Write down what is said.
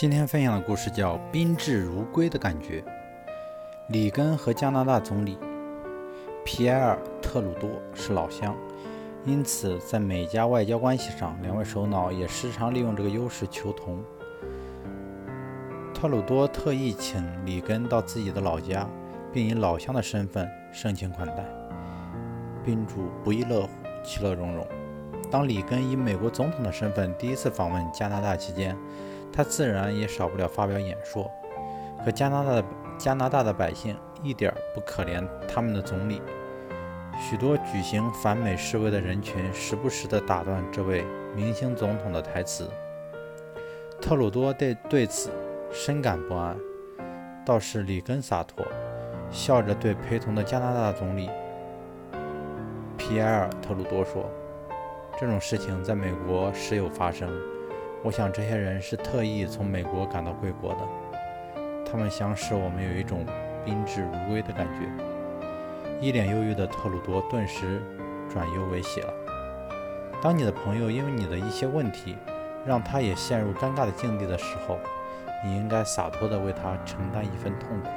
今天分享的故事叫“宾至如归的感觉”。里根和加拿大总理皮埃尔·特鲁多是老乡，因此在美加外交关系上，两位首脑也时常利用这个优势求同。特鲁多特意请里根到自己的老家，并以老乡的身份盛情款待，宾主不亦乐乎，其乐融融。当里根以美国总统的身份第一次访问加拿大期间，他自然也少不了发表演说。可加拿大的加拿大的百姓一点不可怜他们的总理，许多举行反美示威的人群时不时地打断这位明星总统的台词。特鲁多对对此深感不安，倒是里根洒脱，笑着对陪同的加拿大总理皮埃尔·特鲁多说：“这种事情在美国时有发生。”我想这些人是特意从美国赶到贵国的，他们想使我们有一种宾至如归的感觉。一脸忧郁的特鲁多顿时转忧为喜了。当你的朋友因为你的一些问题，让他也陷入尴尬的境地的时候，你应该洒脱地为他承担一份痛苦。